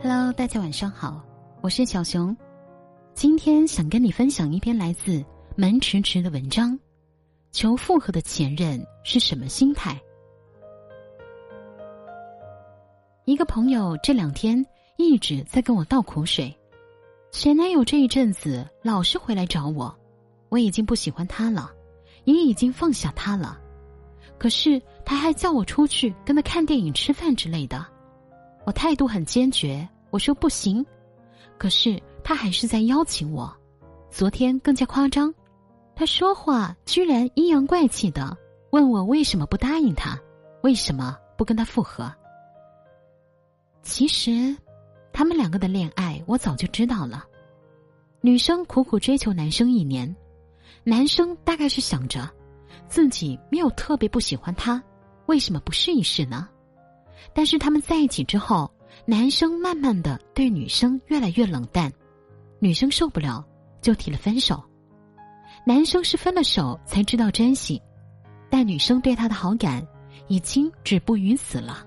Hello，大家晚上好，我是小熊，今天想跟你分享一篇来自门迟迟的文章。求复合的前任是什么心态？一个朋友这两天一直在跟我倒苦水，前男友这一阵子老是回来找我，我已经不喜欢他了，也已经放下他了，可是他还叫我出去跟他看电影、吃饭之类的，我态度很坚决，我说不行，可是他还是在邀请我，昨天更加夸张。他说话居然阴阳怪气的，问我为什么不答应他，为什么不跟他复合。其实，他们两个的恋爱我早就知道了。女生苦苦追求男生一年，男生大概是想着，自己没有特别不喜欢他，为什么不试一试呢？但是他们在一起之后，男生慢慢的对女生越来越冷淡，女生受不了，就提了分手。男生是分了手才知道珍惜，但女生对他的好感已经止步于此了。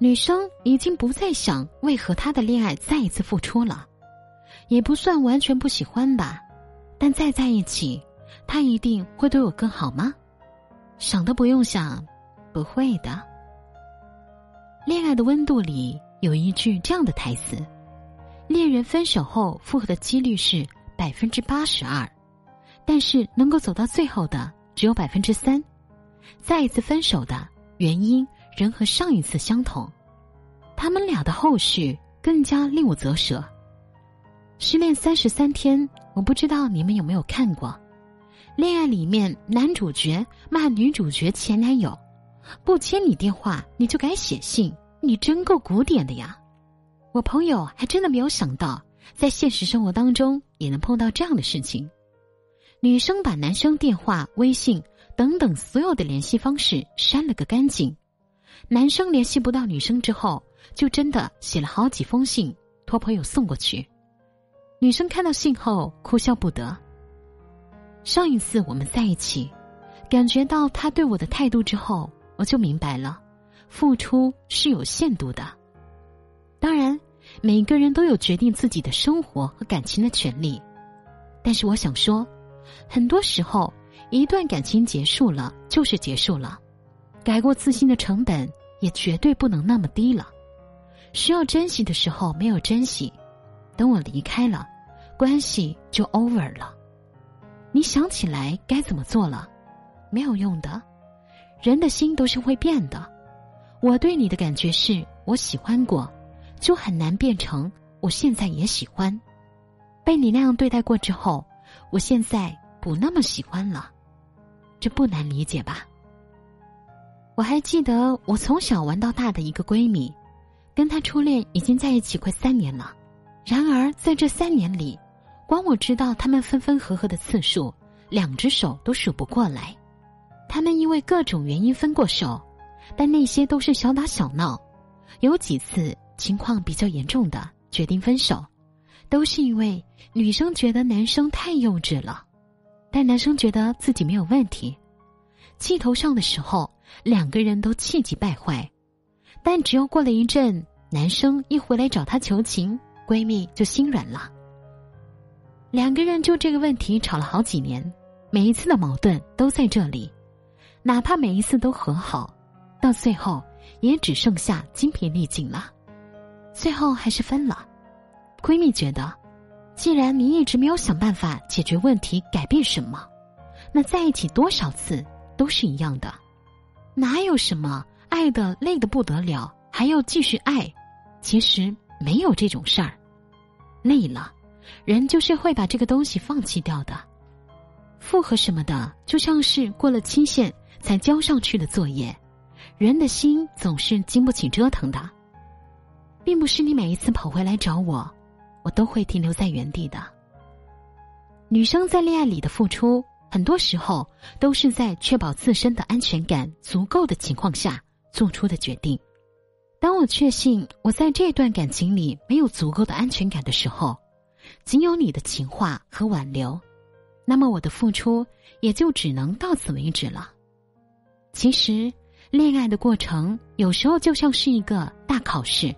女生已经不再想为和他的恋爱再一次付出了，也不算完全不喜欢吧。但再在一起，他一定会对我更好吗？想都不用想，不会的。恋爱的温度里有一句这样的台词：恋人分手后复合的几率是百分之八十二。但是能够走到最后的只有百分之三，再一次分手的原因仍和上一次相同，他们俩的后续更加令我啧舌。失恋三十三天，我不知道你们有没有看过？恋爱里面男主角骂女主角前男友，不接你电话你就改写信，你真够古典的呀！我朋友还真的没有想到，在现实生活当中也能碰到这样的事情。女生把男生电话、微信等等所有的联系方式删了个干净，男生联系不到女生之后，就真的写了好几封信托朋友送过去。女生看到信后哭笑不得。上一次我们在一起，感觉到他对我的态度之后，我就明白了，付出是有限度的。当然，每个人都有决定自己的生活和感情的权利，但是我想说。很多时候，一段感情结束了就是结束了，改过自新的成本也绝对不能那么低了。需要珍惜的时候没有珍惜，等我离开了，关系就 over 了。你想起来该怎么做了？没有用的，人的心都是会变的。我对你的感觉是我喜欢过，就很难变成我现在也喜欢。被你那样对待过之后。我现在不那么喜欢了，这不难理解吧？我还记得我从小玩到大的一个闺蜜，跟她初恋已经在一起快三年了。然而在这三年里，光我知道他们分分合合的次数，两只手都数不过来。他们因为各种原因分过手，但那些都是小打小闹，有几次情况比较严重的，决定分手。都是因为女生觉得男生太幼稚了，但男生觉得自己没有问题。气头上的时候，两个人都气急败坏。但只要过了一阵，男生一回来找她求情，闺蜜就心软了。两个人就这个问题吵了好几年，每一次的矛盾都在这里，哪怕每一次都和好，到最后也只剩下精疲力尽了，最后还是分了。闺蜜觉得，既然你一直没有想办法解决问题、改变什么，那在一起多少次都是一样的。哪有什么爱的累的不得了还要继续爱？其实没有这种事儿。累了，人就是会把这个东西放弃掉的。复合什么的，就像是过了期限才交上去的作业，人的心总是经不起折腾的。并不是你每一次跑回来找我。我都会停留在原地的。女生在恋爱里的付出，很多时候都是在确保自身的安全感足够的情况下做出的决定。当我确信我在这段感情里没有足够的安全感的时候，仅有你的情话和挽留，那么我的付出也就只能到此为止了。其实，恋爱的过程有时候就像是一个大考试，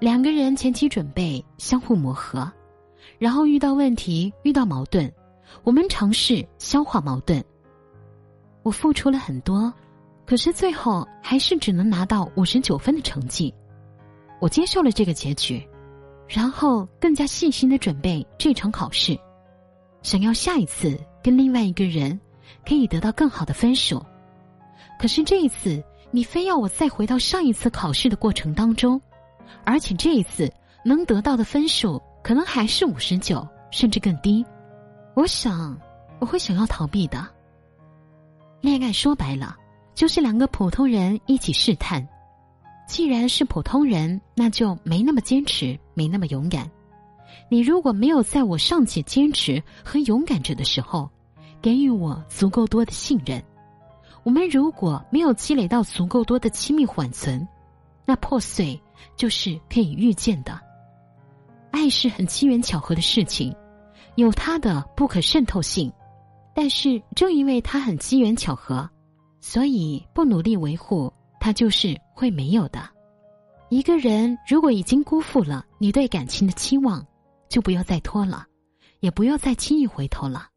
两个人前期准备，相互磨合，然后遇到问题、遇到矛盾，我们尝试消化矛盾。我付出了很多，可是最后还是只能拿到五十九分的成绩。我接受了这个结局，然后更加细心的准备这场考试，想要下一次跟另外一个人可以得到更好的分数。可是这一次，你非要我再回到上一次考试的过程当中，而且这一次能得到的分数可能还是五十九，甚至更低。我想，我会想要逃避的。恋爱说白了，就是两个普通人一起试探。既然是普通人，那就没那么坚持，没那么勇敢。你如果没有在我尚且坚持和勇敢着的时候，给予我足够多的信任，我们如果没有积累到足够多的亲密缓存，那破碎就是可以预见的。爱是很机缘巧合的事情，有它的不可渗透性。但是，正因为它很机缘巧合，所以不努力维护，它就是会没有的。一个人如果已经辜负了你对感情的期望，就不要再拖了，也不要再轻易回头了。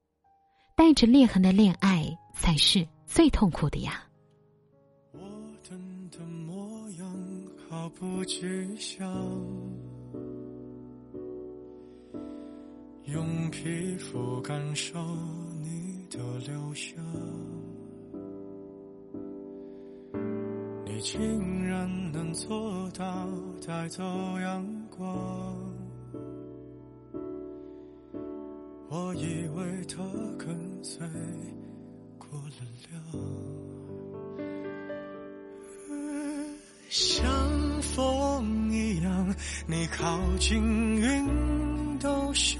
带着裂痕的恋爱才是最痛苦的呀。我等的模样毫不吉祥。用皮肤感受你竟然能做到带走阳光。我以为他跟随过了凉，像风一样，你靠近云。都下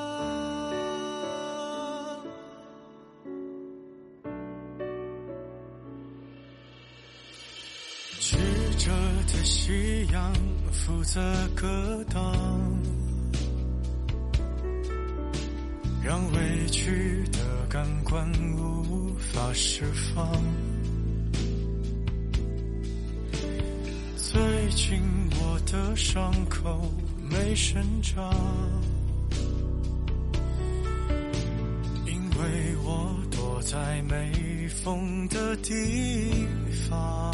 曲折的夕阳负责格挡，让委屈的感官无法释放。最近我的伤口没生长，因为我躲在没风的地方。